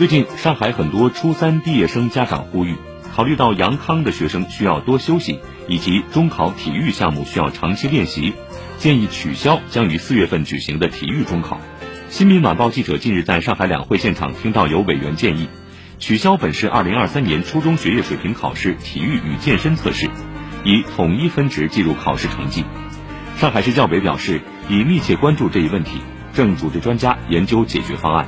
最近上海很多初三毕业生家长呼吁考虑到阳康的学生需要多休息以及中考体育项目需要长期练习建议取消将于四月份举行的体育中考。新民晚报记者近日在上海两会现场听到有委员建议取消本市二零二三年初中学业水平考试体育与健身测试以统一分值计入考试成绩。上海市教委表示已密切关注这一问题正组织专家研究解决方案。